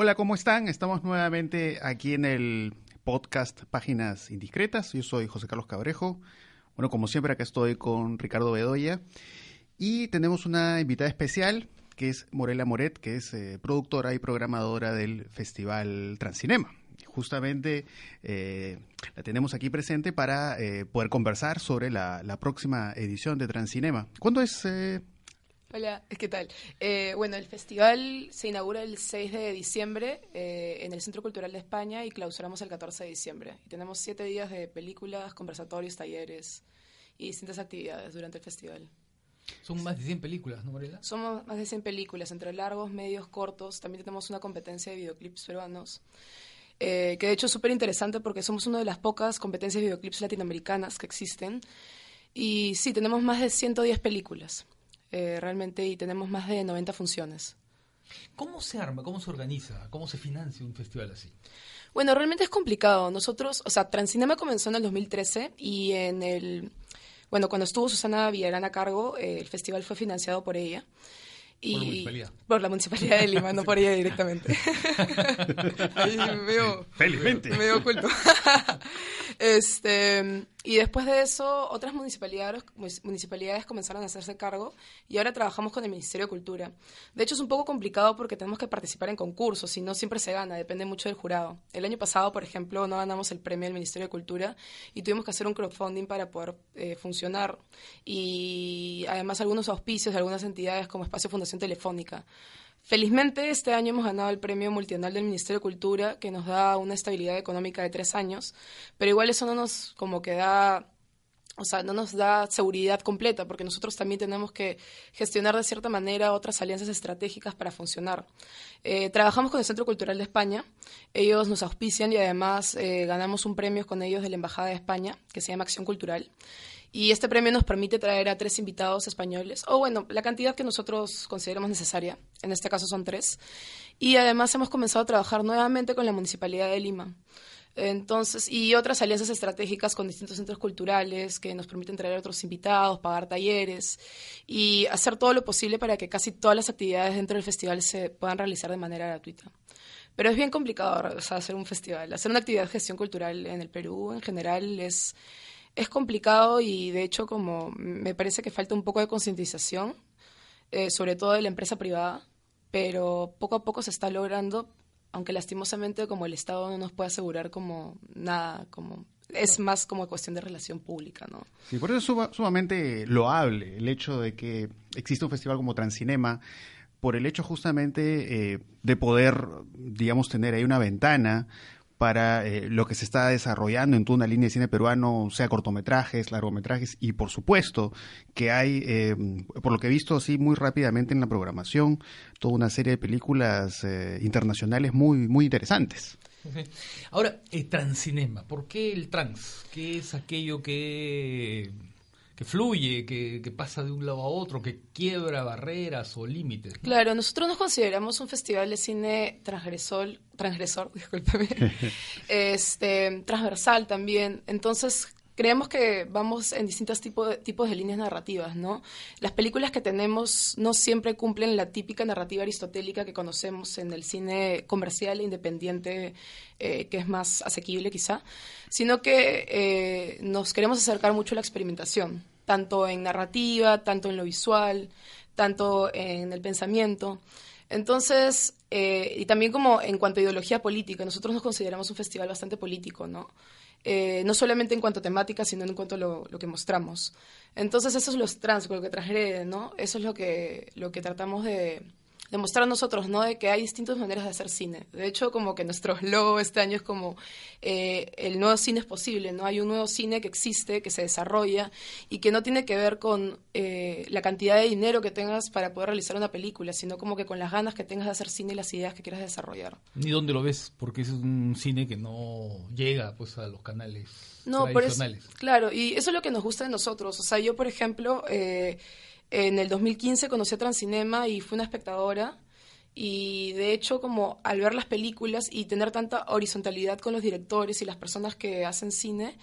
Hola, ¿cómo están? Estamos nuevamente aquí en el podcast Páginas Indiscretas. Yo soy José Carlos Cabrejo. Bueno, como siempre, acá estoy con Ricardo Bedoya. Y tenemos una invitada especial, que es Morela Moret, que es eh, productora y programadora del Festival Transcinema. Justamente eh, la tenemos aquí presente para eh, poder conversar sobre la, la, próxima edición de Transcinema. ¿Cuándo es, Hola, ¿qué tal? Eh, bueno, el festival se inaugura el 6 de diciembre eh, en el Centro Cultural de España y clausuramos el 14 de diciembre. Y tenemos siete días de películas, conversatorios, talleres y distintas actividades durante el festival. Son más de 100 películas, ¿no, Morela? Somos más de 100 películas, entre largos, medios, cortos. También tenemos una competencia de videoclips peruanos. Eh, que de hecho es súper interesante porque somos una de las pocas competencias de videoclips latinoamericanas que existen. Y sí, tenemos más de 110 películas. Eh, realmente y tenemos más de 90 funciones. ¿Cómo se arma, cómo se organiza, cómo se financia un festival así? Bueno, realmente es complicado. Nosotros, o sea, Transcinema comenzó en el 2013 y en el, bueno, cuando estuvo Susana Villarán a cargo, eh, el festival fue financiado por ella. Y por la municipalidad. Por la municipalidad de Lima, no por ella directamente. Ahí veo, Felizmente. Me veo oculto. este, y después de eso, otras municipalidades, municipalidades comenzaron a hacerse cargo y ahora trabajamos con el Ministerio de Cultura. De hecho, es un poco complicado porque tenemos que participar en concursos y no siempre se gana, depende mucho del jurado. El año pasado, por ejemplo, no ganamos el premio del Ministerio de Cultura y tuvimos que hacer un crowdfunding para poder eh, funcionar y además algunos auspicios de algunas entidades como Espacio Fundación Telefónica. Felizmente, este año hemos ganado el premio multianual del Ministerio de Cultura, que nos da una estabilidad económica de tres años, pero igual eso no nos como que da o sea, no nos da seguridad completa, porque nosotros también tenemos que gestionar de cierta manera otras alianzas estratégicas para funcionar. Eh, trabajamos con el Centro Cultural de España, ellos nos auspician y además eh, ganamos un premio con ellos de la Embajada de España, que se llama Acción Cultural. Y este premio nos permite traer a tres invitados españoles, o bueno, la cantidad que nosotros consideramos necesaria, en este caso son tres. Y además hemos comenzado a trabajar nuevamente con la Municipalidad de Lima. Entonces, y otras alianzas estratégicas con distintos centros culturales que nos permiten traer a otros invitados, pagar talleres y hacer todo lo posible para que casi todas las actividades dentro del festival se puedan realizar de manera gratuita. Pero es bien complicado hacer un festival. Hacer una actividad de gestión cultural en el Perú en general es es complicado y de hecho como me parece que falta un poco de concientización, eh, sobre todo de la empresa privada, pero poco a poco se está logrando, aunque lastimosamente como el Estado no nos puede asegurar como nada, como es más como cuestión de relación pública, ¿no? Sí, por eso es sumamente loable el hecho de que existe un festival como Transcinema, por el hecho justamente eh, de poder, digamos, tener ahí una ventana para eh, lo que se está desarrollando en toda una línea de cine peruano, sea cortometrajes, largometrajes, y por supuesto que hay, eh, por lo que he visto así muy rápidamente en la programación, toda una serie de películas eh, internacionales muy, muy interesantes. Ahora, transcinema, ¿por qué el trans? ¿Qué es aquello que que fluye, que, que, pasa de un lado a otro, que quiebra barreras o límites. Claro, nosotros nos consideramos un festival de cine transgresor, transgresor, discúlpeme, este, transversal también. Entonces, creemos que vamos en distintos tipos tipos de líneas narrativas, ¿no? Las películas que tenemos no siempre cumplen la típica narrativa aristotélica que conocemos en el cine comercial e independiente, eh, que es más asequible quizá, sino que eh, nos queremos acercar mucho a la experimentación, tanto en narrativa, tanto en lo visual, tanto en el pensamiento. Entonces, eh, y también como en cuanto a ideología política, nosotros nos consideramos un festival bastante político, ¿no? Eh, no solamente en cuanto a temática, sino en cuanto a lo, que mostramos. Entonces, eso es lo trans, lo que transgrede, ¿no? Eso es lo que, lo que tratamos de, demostrar nosotros, ¿no? De que hay distintas maneras de hacer cine. De hecho, como que nuestro logo este año es como eh, el nuevo cine es posible, ¿no? Hay un nuevo cine que existe, que se desarrolla y que no tiene que ver con eh, la cantidad de dinero que tengas para poder realizar una película, sino como que con las ganas que tengas de hacer cine y las ideas que quieras desarrollar. Ni dónde lo ves, porque es un cine que no llega pues a los canales no, tradicionales. claro, y eso es lo que nos gusta de nosotros. O sea, yo, por ejemplo, eh, en el 2015 conocí a Transcinema y fui una espectadora y de hecho como al ver las películas y tener tanta horizontalidad con los directores y las personas que hacen cine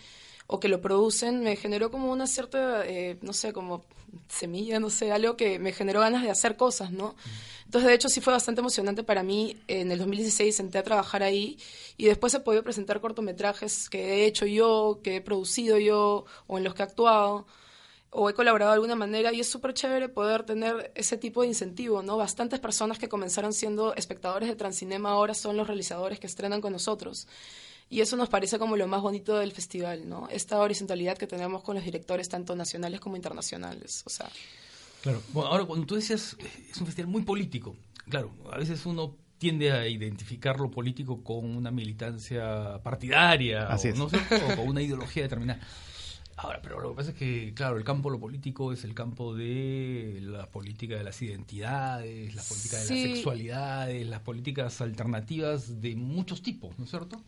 o que lo producen me generó como una cierta, eh, no sé, como semilla, no sé, algo que me generó ganas de hacer cosas, ¿no? Entonces, de hecho, sí fue bastante emocionante para mí. En el 2016 senté a trabajar ahí y después he podido presentar cortometrajes que he hecho yo, que he producido yo o en los que he actuado o he colaborado de alguna manera y es súper chévere poder tener ese tipo de incentivo, ¿no? Bastantes personas que comenzaron siendo espectadores de Transcinema ahora son los realizadores que estrenan con nosotros. Y eso nos parece como lo más bonito del festival, ¿no? Esta horizontalidad que tenemos con los directores tanto nacionales como internacionales, o sea... Claro, bueno, ahora cuando tú decías, es un festival muy político, claro, a veces uno tiende a identificar lo político con una militancia partidaria Así o, es. ¿no o con una ideología determinada. Ahora, pero lo que pasa es que, claro, el campo de lo político es el campo de la política de las identidades, la política de Sí. las sexualidades, las políticas alternativas de muchos tipos, ¿no es cierto?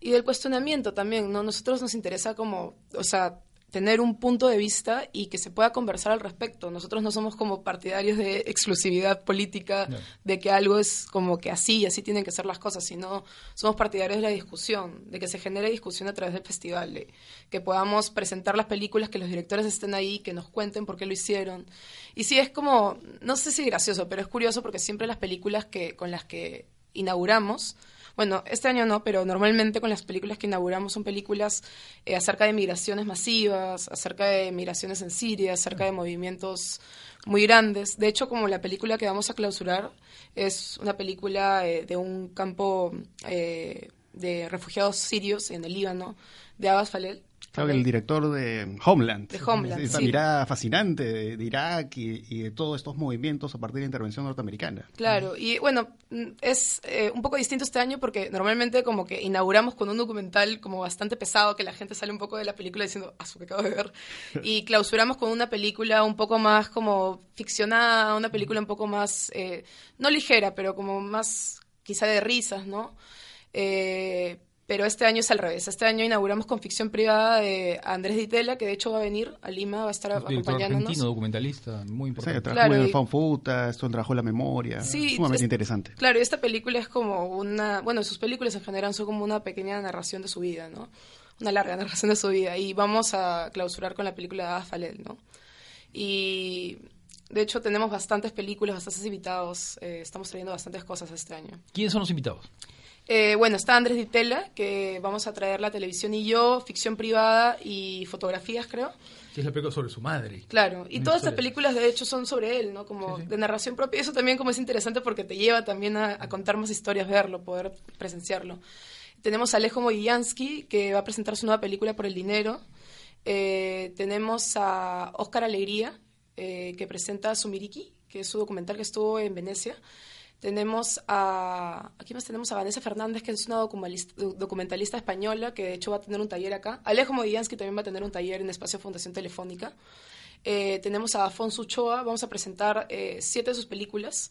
Y del cuestionamiento también, ¿no? Nosotros nos interesa como, o sea, tener un punto de vista y que se pueda conversar al respecto. Nosotros no somos como partidarios de exclusividad política, No. de que algo es como que así y así tienen que ser las cosas, sino somos partidarios de la discusión, de que se genere discusión a través del festival, de que podamos presentar las películas, que los directores estén ahí, que nos cuenten por qué lo hicieron. Y sí, es como, no sé si gracioso, pero es curioso porque siempre las películas que con las que inauguramos, bueno, este año no, pero normalmente con las películas que inauguramos son películas eh, acerca de migraciones masivas, acerca de migraciones en Siria, acerca de movimientos muy grandes. De hecho, como la película que vamos a clausurar es una película eh, de un campo eh, de refugiados sirios en el Líbano, de Abbas Falel. Claro que el director de Homeland. De Homeland, Esa sí. mirada fascinante de, de Irak y, y de todos estos movimientos a partir de la intervención norteamericana. Claro, y bueno, mm, es eh, un poco distinto este año porque normalmente como que inauguramos con un documental como bastante pesado que la gente sale un poco de la película diciendo, ah, que acabo de ver, y clausuramos con una película un poco más como ficcionada, una película un poco más, eh, no ligera, pero como más quizá de risas, ¿no? Eh, pero este año es al revés. Este año inauguramos con ficción privada de Andrés Ditela, que de hecho va a venir a Lima, va a estar Es un director acompañándonos. argentino, documentalista, muy O sea, importante. trabajó Claro, en y- Fan Futa, esto trabajó en la memoria. Sí, sumamente es- interesante. Claro, y esta película es como una, bueno, sus películas en general son como una pequeña narración de su vida, ¿no? Una larga narración de su vida. Y vamos a clausurar con la película de Ada Falel, ¿no? Y de hecho tenemos bastantes películas, bastantes invitados, eh, estamos trayendo bastantes cosas este año. ¿Quiénes son los invitados? Eh, bueno, está Andrés Ditela, que vamos a traer la televisión y yo, ficción privada y fotografías, creo. Que es la película sobre su madre. Claro, y todas estas películas de hecho son sobre él, ¿no? Como Sí, sí. de narración propia. Y eso también como es interesante porque te lleva también a, a contar más historias, verlo, poder presenciarlo. Tenemos a Alejo Mogillansky, que va a presentar su nueva película Por el Dinero. Eh, tenemos a Óscar Alegría, eh, que presenta Sumiriki, que es su documental que estuvo en Venecia. Tenemos a... Aquí más tenemos a Vanessa Fernández, que es una documentalista, documentalista española, que de hecho va a tener un taller acá. Alejo Modillansky también va a tener un taller en Espacio Fundación Telefónica. Eh, tenemos a Afonso Uchoa, vamos a presentar eh, siete de sus películas.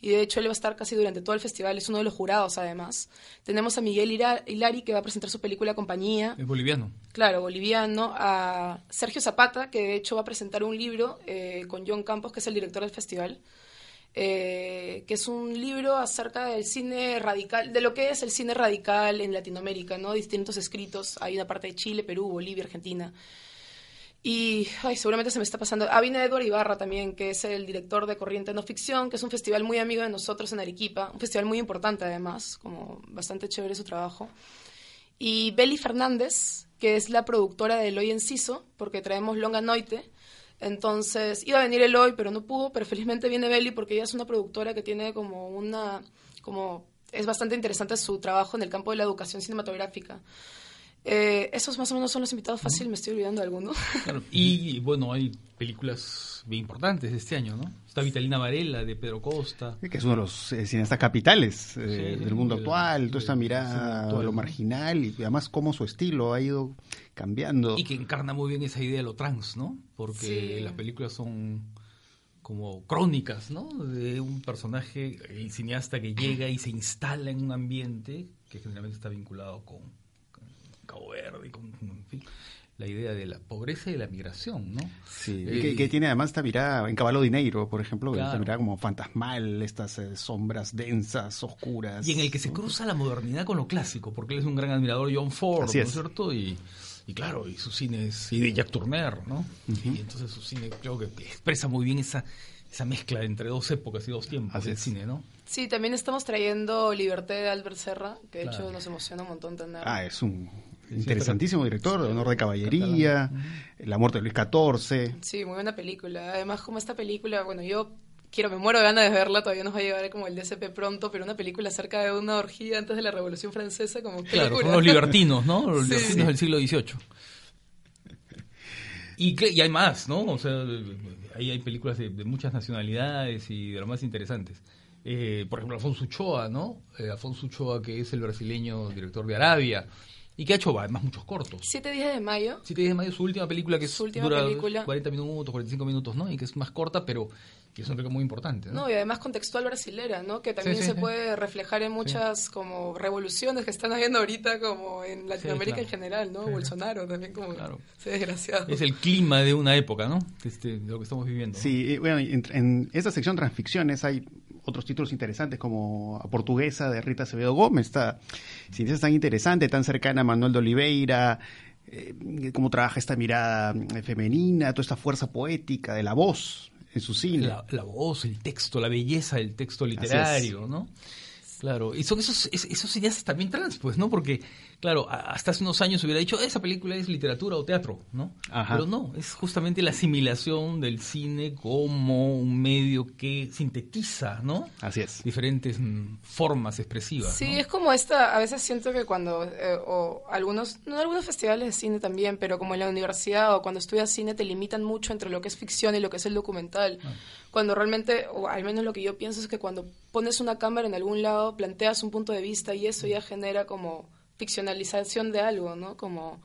Y de hecho él va a estar casi durante todo el festival, es uno de los jurados además. Tenemos a Miguel Hilari, que va a presentar su película Compañía. Es boliviano. Claro, boliviano, a Sergio Zapata, que de hecho va a presentar un libro eh, con John Campos, que es el director del festival, eh, que es un libro acerca del cine radical, de lo que es el cine radical en Latinoamérica, ¿no? Distintos escritos, hay una parte de Chile, Perú, Bolivia, Argentina. Y, ay, seguramente se me está pasando. Ah, viene Edward Ibarra también, que es el director de Corriente No Ficción, que es un festival muy amigo de nosotros en Arequipa, un festival muy importante además, como bastante chévere su trabajo. Y Beli Fernández, que es la productora de Eloy Enciso, porque traemos Longa Noite. Entonces, iba a venir Eloy, pero no pudo, pero felizmente viene Beli porque ella es una productora que tiene como una, como, es bastante interesante su trabajo en el campo de la educación cinematográfica. Eh, esos más o menos son los invitados fácil, me estoy olvidando de alguno. Claro. Y bueno, hay películas bien importantes este año, ¿no? Está Vitalina Varela, de Pedro Costa. Que es uno de los eh, cineastas capitales eh, Sí, del mundo actual, toda esta mirada a lo marginal y además cómo su estilo ha ido cambiando. Y que encarna muy bien esa idea de lo trans, ¿no? Porque Sí. las películas son como crónicas, ¿no? De un personaje, el cineasta que llega y se instala en un ambiente que generalmente está vinculado con Cabo Verde, con, en fin, la idea de la pobreza y de la migración, ¿no? Sí, Eh, y que, que tiene además esta mirada en Caballo Dinero, por ejemplo, esta Claro. mirada como fantasmal, estas eh, sombras densas, oscuras. Y en el que se cruza la modernidad con lo clásico, porque él es un gran admirador de John Ford, Así ¿no es. cierto? Y, Y claro, y su cine es y de Jack Turner, ¿no? Y entonces su cine creo que expresa muy bien esa, esa mezcla entre dos épocas y dos tiempos Así del es. cine, ¿no? Sí, también estamos trayendo Liberté de Albert Serra, que de Claro. hecho nos emociona un montón tener. Ah, es un interesantísimo director, honor de caballería, La muerte de Luis XIV. Sí, muy buena película. Además, como esta película, bueno, yo quiero, me muero de ganas de verla, todavía nos va a llegar como el DSP pronto, pero una película acerca de una orgía antes de la Revolución Francesa, como qué Claro, son los libertinos, ¿no? Los Sí. libertinos del siglo XVIII. Y, que- y hay más, ¿no? O sea, ahí hay películas de, de muchas nacionalidades y de lo más interesantes. Eh, por ejemplo, Alfonso Uchoa, ¿no? Eh, Alfonso Uchoa, que es el brasileño director de Arabia, y que ha hecho además muchos cortos. Siete días de mayo. Siete días de mayo, su última película, que es- Su última dura película. 40 minutos, 45 minutos, ¿no? Y que es más corta, pero que es una película muy importante, ¿no? No, y además contextual brasilera, ¿no? Que también sí, se sí. puede reflejar en muchas como revoluciones que están habiendo ahorita como en Latinoamérica claro. en general, ¿no? Bolsonaro también como Claro. ese desgraciado. Es el clima de una época, ¿no? Este, de lo que estamos viviendo. Sí, eh, bueno, en, en esta sección transficciones hay otros títulos interesantes como A Portuguesa de Rita Acevedo Gómez, está sin es tan interesante, tan cercana a Manuel de Oliveira, eh, cómo trabaja esta mirada eh, femenina, toda esta fuerza poética de la voz en su cine. la, la voz, el texto, la belleza del texto literario, ¿no? Claro, y son esos, es- esos cineastas también trans, pues, ¿no? Porque, claro, hasta hace unos años se hubiera dicho, esa película es literatura o teatro, ¿no? Ajá. Pero no, es justamente la asimilación del cine como un medio que sintetiza, ¿no? Así es. Diferentes mm, formas expresivas. Sí, ¿no? es como esta, a veces siento que cuando, eh, o algunos, no algunos festivales de cine también, pero como en la universidad o cuando estudias cine te limitan mucho entre lo que es ficción y lo que es el documental. Ah. Cuando realmente, o al menos lo que yo pienso es que cuando pones una cámara en algún lado, planteas un punto de vista y eso ya genera como ficcionalización de algo, ¿no? Como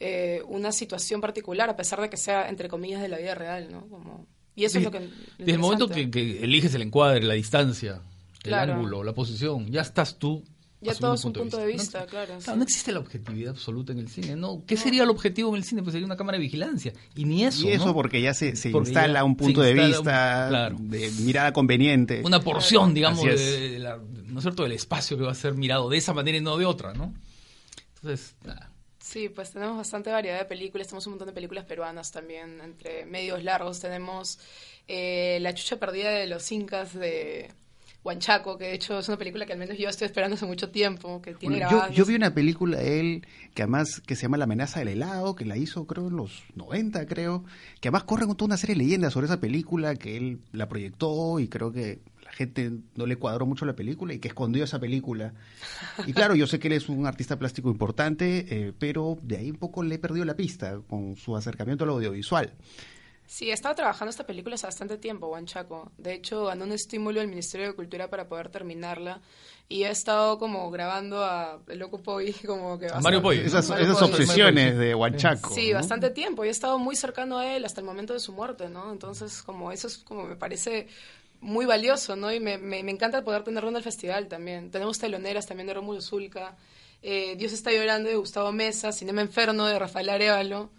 eh, una situación particular, a pesar de que sea, entre comillas, de la vida real, ¿no? Como, y eso Sí, es lo que... Desde el momento que, que eliges el encuadre, la distancia, Claro. el ángulo, la posición, ya estás tú. Ya todo un es un punto de vista, No- claro, sí. no existe la objetividad absoluta en el cine, ¿no? ¿Qué sería el objetivo en el cine? Pues sería una cámara de vigilancia. Y ni eso, Y eso ¿no? porque ya se, se Porque instala ya un se punto de un- vista claro. de mirada conveniente. Una porción, digamos, Así es. de, de la- ¿no es cierto? del espacio que va a ser mirado de esa manera y no de otra, ¿no? Entonces, nada. Sí, pues tenemos bastante variedad de películas, tenemos un montón de películas peruanas también, entre medios largos tenemos eh, La chucha perdida de los incas de Huanchaco, que de hecho es una película que al menos yo estoy esperando hace mucho tiempo, que tiene Bueno, yo, vi una película de él que además que se llama La amenaza del helado, que la hizo creo en los 90 creo, que además corre con toda una serie de leyendas sobre esa película que él la proyectó y creo que la gente no le cuadró mucho la película y que escondió esa película. Y claro, yo sé que él es un artista plástico importante, eh, pero de ahí un poco le he perdido la pista con su acercamiento al audiovisual. Sí, he estado trabajando esta película hace bastante tiempo, Huanchaco. De hecho, ganó un estímulo del Ministerio de Cultura para poder terminarla. Y he estado como grabando a El Loco Poi, como que... A Mario Poi, Esas, Mario esas Poi. obsesiones de Huanchaco. Sí, ¿no? bastante tiempo. Y he estado muy cercano a él hasta el momento de su muerte, ¿no? Entonces, como eso es como me parece muy valioso, ¿no? Y me, me, me encanta poder tenerlo en el festival también. Tenemos teloneras también de Rómulo Zulca. Eh, Dios está llorando de Gustavo Mesa, Cinema Enferno de Rafael Arevalo,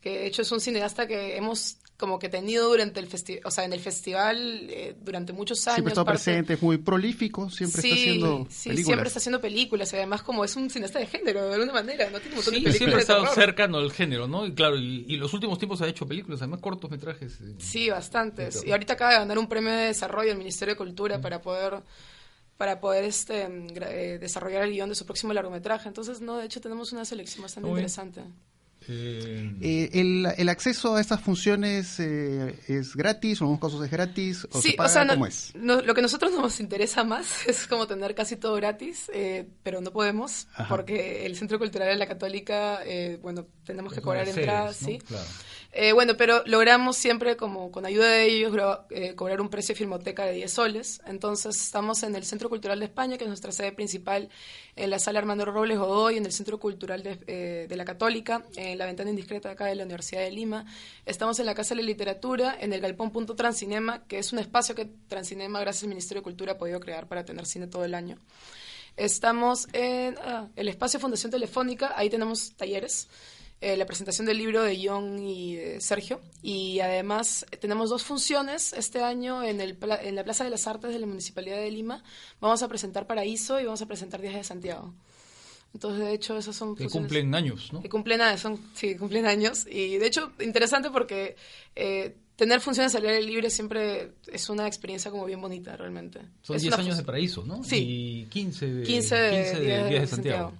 que de hecho es un cineasta que hemos como que tenido durante el festival, o sea, en el festival eh, durante muchos años. Siempre está parte- presente, es muy prolífico, siempre está haciendo sí, películas. siempre está haciendo películas. Y además como es un cineasta de género, de alguna manera, ¿no? Tiene un montón Sí, de películas siempre ha estado cercano al género, ¿no? Y claro, y, y los últimos tiempos ha hecho películas, además cortometrajes. eh. Sí, bastantes. Y ahorita acaba de ganar un premio de desarrollo al Ministerio de Cultura para poder para poder este eh, desarrollar el guion de su próximo largometraje. Entonces, no, de hecho tenemos una selección bastante Muy bien. Eh, Eh, el, el acceso a estas funciones eh, es gratis, en algunos casos es gratis, o sí, se paga, o sea, no- ¿cómo es? no- lo que a nosotros nos interesa más es como tener casi todo gratis, eh, pero no podemos Ajá. porque el Centro Cultural de la Católica, eh, bueno, tenemos que es cobrar entradas, ¿sí? Claro. Eh, bueno, pero logramos siempre, como con ayuda de ellos, eh, cobrar un precio de filmoteca de 10 soles. Entonces, estamos en el Centro Cultural de España, que es nuestra sede principal, en la sala Armando Robles Godoy, en el Centro Cultural de, eh, de la Católica, en la ventana indiscreta acá de la Universidad de Lima. Estamos en la Casa de la Literatura, en el Galpón Punto Transcinema, que es un espacio que Transcinema, gracias al Ministerio de Cultura, ha podido crear para tener cine todo el año. Estamos en ah, el espacio Fundación Telefónica, ahí tenemos talleres, eh, la presentación del libro de John y de Sergio, y además eh, tenemos dos funciones este año en, en la Plaza de las Artes de la Municipalidad de Lima. Vamos a presentar Paraíso y vamos a presentar Días de Santiago. Entonces, de hecho, esas son Que cumplen años, ¿no? que cumplen años, son, sí, cumplen años. Y de hecho, interesante porque eh, tener funciones al aire libre siempre es una experiencia como bien bonita, realmente. Son Es 10 una años de paraíso, ¿no? Sí. Y 15 de, 15 de, 15 de días Días de Santiago.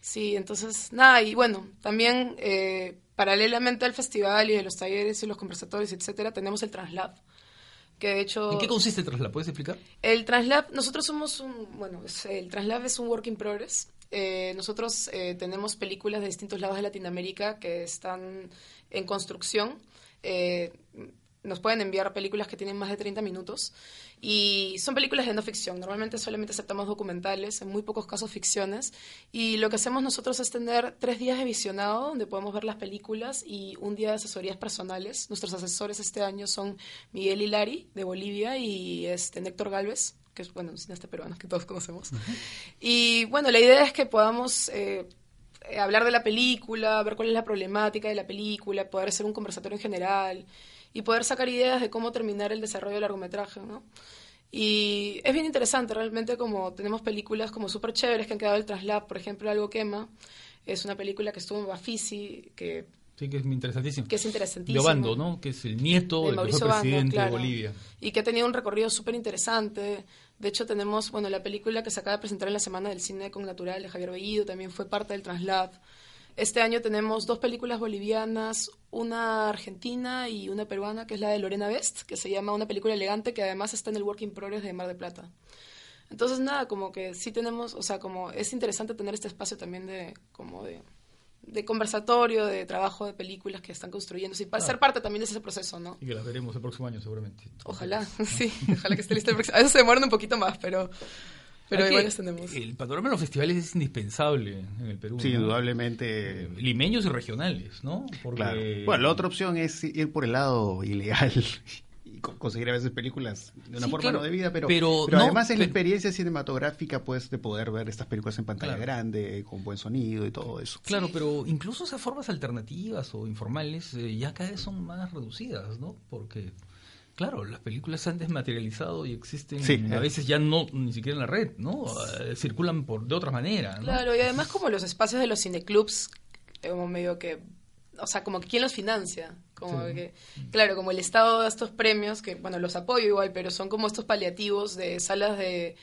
Sí, entonces, nada, y bueno, también eh, paralelamente al festival y de los talleres y los conversatorios, etcétera, tenemos el Translab. Que de hecho. ¿En qué consiste Traslab? ¿Puedes explicar? El Translab, nosotros somos un, bueno, el Translab es un work in progress. Eh, nosotros eh, tenemos películas de distintos lados de Latinoamérica que están en construcción. Eh, nos pueden enviar películas que tienen más de 30 minutos y son películas de no ficción. Normalmente solamente aceptamos documentales, en muy pocos casos ficciones. Y lo que hacemos nosotros es tener tres días de visionado donde podemos ver las películas y un día de asesorías personales. Nuestros asesores este año son Miguel Hilari de Bolivia y este Néctor Galvez, que es bueno, un cineasta peruano que todos conocemos. Y bueno, la idea es que podamos eh, eh, hablar de la película, ver cuál es la problemática de la película, poder hacer un conversatorio en general y poder sacar ideas de cómo terminar el desarrollo del largometraje, ¿no? Y es bien interesante, realmente como tenemos películas como súper chéveres que han quedado del traslap, por ejemplo, Algo Quema, es una película que estuvo en Bafisi, que, Sí, que es interesantísimo. que es interesantísima. Leobando, ¿no? Que es el nieto de del Mauricio Bando, presidente claro. de Bolivia. Y que ha tenido un recorrido súper interesante. De hecho, tenemos, bueno, la película que se acaba de presentar en la Semana del Cine con Natural de Javier Bellido, también fue parte del Translab. Este año tenemos dos películas bolivianas, una argentina y una peruana, que es la de Lorena Best, que se llama Una película elegante, que además está en el Work in Progress de Mar de Plata. Entonces, nada, como que sí tenemos, o sea, como es interesante tener este espacio también de, como de, de conversatorio, de trabajo de películas que están construyendo, y para ser parte también de ese proceso, ¿no? Y que las veremos el próximo año, seguramente. Ojalá, sí, ojalá que esté lista el próximo. A veces se demoran un poquito más, pero, pero igual las tenemos. El panorama de los festivales es indispensable en el Perú. Sí, ¿no? indudablemente. Limeños y regionales, ¿no? Porque... Claro. Bueno, la otra opción es ir por el lado ilegal conseguir a veces películas de una Sí, forma claro, no debida, pero, pero pero no, además es la experiencia cinematográfica pues de poder ver estas películas en pantalla Claro. grande, con buen sonido y todo eso. Claro, pero incluso esas formas alternativas o informales eh, ya cada vez son más reducidas, ¿no? Porque, claro, las películas se han desmaterializado y existen Sí, a eh. veces ya no ni siquiera en la red, ¿no? Eh, circulan por de otra manera, ¿no? Claro, y además como los espacios de los cineclubs, como medio que, o sea, como que quién los financia, como Sí. que, claro, como el Estado da estos premios, que bueno, los apoyo igual, pero son como estos paliativos de salas de,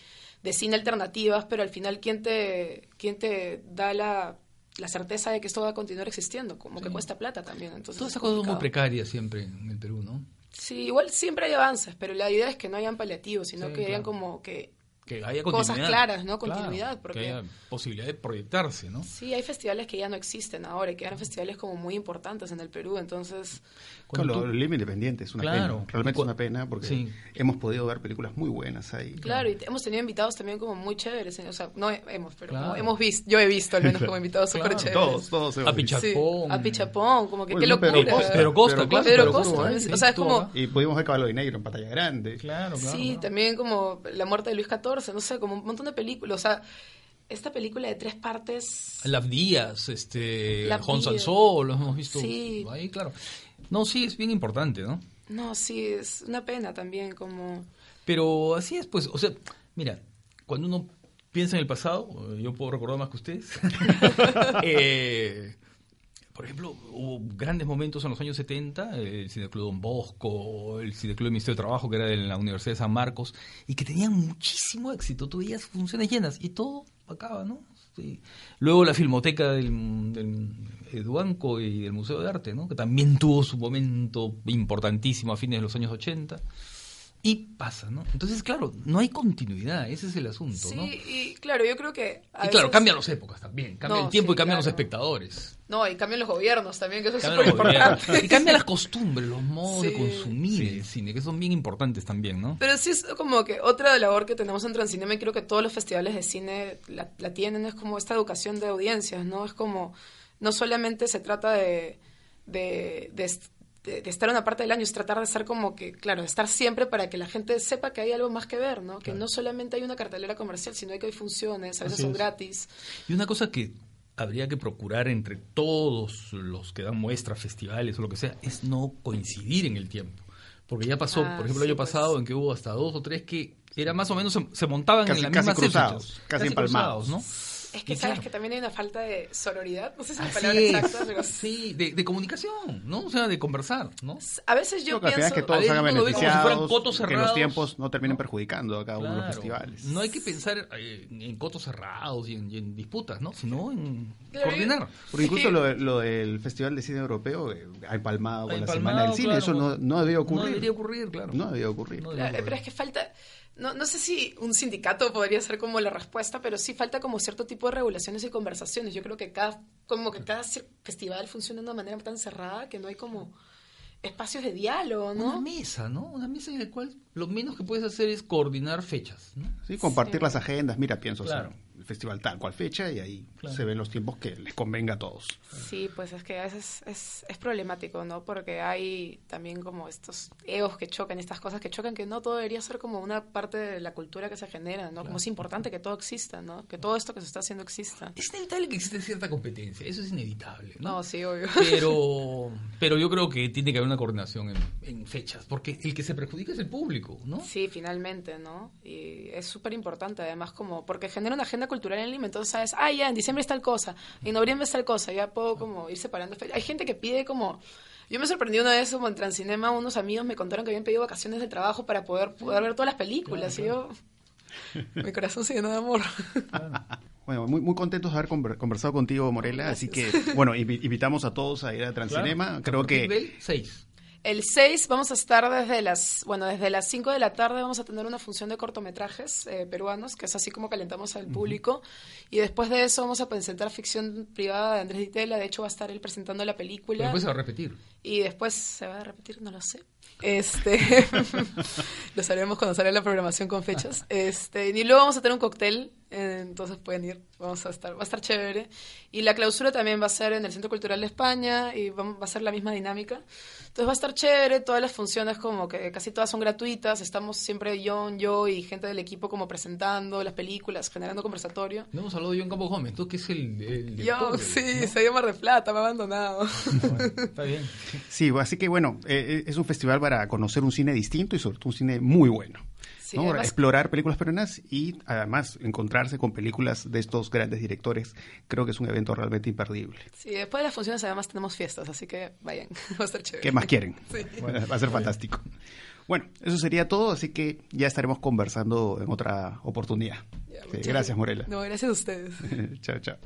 de cine alternativas, pero al final, ¿quién te, quién te da la, la certeza de que esto va a continuar existiendo? Como que cuesta plata también, entonces... Todas es esas cosas son muy precarias siempre en el Perú, ¿no? Sí, igual siempre hay avances, pero la idea es que no hayan paliativos, sino Sí, que hayan como que Que haya Cosas claras, ¿no? Claro, Continuidad, porque- Que haya posibilidad de proyectarse, ¿no? Sí, hay festivales que ya no existen ahora y que eran festivales como muy importantes en el Perú, entonces... Cuando Claro, tú- el Lima Independiente es una Claro. pena. Realmente es una pena porque Sí. hemos podido ver películas muy buenas ahí. Claro, y hemos tenido invitados también como muy chéveres, o sea, no hemos, pero Claro. como hemos visto, yo he visto al menos como invitados súper Claro, chéveres. Todos, todos. hemos A visto. Sí, Pichapón. a Pichapón, como que Bueno, qué locura. Costa. Pedro Costa, claro. Costa, Pedro Pedro Costa. ¿eh? o sea, es como... Y pudimos ver Caballo de Negro en pantalla grande. Claro, claro. Sí, claro. también como La muerte de Luis XIV, no sé, como un montón de películas, o sea, esta película de tres partes... Laf Díaz, este, Díaz. Salsó, lo hemos visto Sí. ahí, claro. No, sí, es bien importante, ¿no? No, sí, es una pena también, como... Pero así es, pues, o sea, mira, cuando uno piensa en el pasado, eh, yo puedo recordar más que ustedes, eh, por ejemplo, hubo grandes momentos en los años 70, el Cineclub Don Bosco, el Cineclub del Ministerio de Trabajo, que era de la Universidad de San Marcos, y que tenían muchísimo éxito, tú funciones llenas, y todo acaba, ¿no? Luego la Filmoteca del, del Eduanco y el Museo de Arte, ¿no? Que también tuvo su momento importantísimo a fines de los años 80. Y pasa, ¿no? Entonces, claro, no hay continuidad, ese es el asunto, Sí, ¿no? y claro, yo creo que... a Y claro, veces- cambian las épocas también, cambia No, el tiempo sí, y cambian los espectadores. No, y cambian los gobiernos también, que eso es súper importante. Y cambian las costumbres, los modos de Sí. consumir el cine, que son bien importantes también, ¿no? Pero sí es como que otra labor que tenemos en Transcinema y creo que todos los festivales de cine la, la tienen, es como esta educación de audiencias, ¿no? Es como, no solamente se trata de, de, de, de- de estar una parte del año, es tratar de estar como que, claro, de estar siempre para que la gente sepa que hay algo más que ver, ¿no? Que no solamente hay una cartelera comercial, sino que hay funciones, a veces Así son es. gratis. Y una cosa que habría que procurar entre todos los que dan muestras, festivales o lo que sea, es no coincidir en el tiempo. Porque ya pasó, Ah, por ejemplo, el sí, año pues. pasado en que hubo hasta dos o tres que era más o menos se, se montaban Casi- en la casi misma cruzados, fechas. casi empalmados. cruzados, ¿no? Es que Y sabes claro, que también hay una falta de sororidad, no sé si es la palabra es. exacta, pero Sí, de, de comunicación, ¿no? O sea, de conversar, ¿no? a veces yo que pienso... que todos salgan como si que los cerrados. tiempos no terminen ¿no? perjudicando a cada uno de los festivales. No hay que pensar eh, en, en cotos cerrados y en, y en disputas, ¿no? Sino en Claro, coordinar. Porque incluso Sí. lo, de- lo del Festival de Cine Europeo eh, ha empalmado con la Semana del Cine, claro, eso no, no debería No ocurrir. debería ocurrir, claro. No debería ocurrir. No debería pero es que falta, no, no sé si un sindicato podría ser como la respuesta, pero sí falta como cierto tipo de regulaciones y conversaciones. Yo creo que cada, como que cada festival funciona de una manera tan cerrada que no hay como espacios de diálogo, Una ¿no? mesa, ¿no? Una mesa en la cual lo menos que puedes hacer es coordinar fechas, ¿no? Sí, compartir Sí. las agendas. Mira, pienso, o sea, Claro. el festival tal cual fecha y ahí Claro. se ven los tiempos que les convenga a todos. Sí, pues es que a veces es, es problemático, ¿no? Porque hay también como estos egos que chocan, estas cosas que chocan, que no todo debería ser como una parte de la cultura que se genera, ¿no? Como es importante que todo exista, ¿no? Que todo esto que se está haciendo exista. Es inevitable que existe cierta competencia, eso es inevitable, ¿no? No, sí, obvio. Pero, pero yo creo que tiene que haber una coordinación en, en fechas, porque el que se perjudica es el público, ¿no? Sí, finalmente, ¿no? Y es súper importante, además, como, porque genera una agenda cultural en Lima, entonces sabes, ah, ya, en diciembre es tal cosa, en noviembre es tal cosa, ya puedo como ir separando. Hay gente que pide como, yo me sorprendí una vez como en Transcinema, unos amigos me contaron que habían pedido vacaciones de trabajo para poder, poder ver todas las películas, y yo, mi corazón se llenó de amor. Bueno, muy, muy contentos de haber conver- conversado contigo, Morela. Así que, bueno, invi- invitamos a todos a ir a Transcinema. Creo que 6. El 6 vamos a estar desde las, bueno, desde las 5 de la tarde vamos a tener una función de cortometrajes eh, peruanos, que es así como calentamos al público. Y después de eso vamos a presentar ficción privada de Andrés Ditela. De hecho, va a estar él presentando la película. Después se va a repetir. Y después se va a repetir, no lo sé. Este, lo sabremos cuando salga la programación con fechas. Este, y luego vamos a tener un cóctel, entonces pueden ir, vamos a estar, va a estar chévere. Y la clausura también va a ser en el Centro Cultural de España y va, va a ser la misma dinámica. Entonces va a estar chévere, todas las funciones como que casi todas son gratuitas, estamos siempre John, yo y gente del equipo como presentando las películas, generando conversatorio. No hemos hablado de John Campos Gómez, tú que es el, el Yo, sí, ¿no? se dio Mar de Plata, me ha abandonado. Bueno, está bien. sí, así que bueno, eh, es un festival para conocer un cine distinto y sobre todo un cine muy bueno. Sí, ¿no? además- Explorar películas peruanas y además encontrarse con películas de estos grandes directores. Creo que es un evento realmente imperdible. Sí, después de las funciones además tenemos fiestas, así que vayan, va a estar chévere. ¿Qué más quieren? Sí. Va a ser fantástico. Bueno, eso sería todo, así que ya estaremos conversando en otra oportunidad. Ya, Sí, muchas gracias, Morela. No, gracias a ustedes. chao, chao.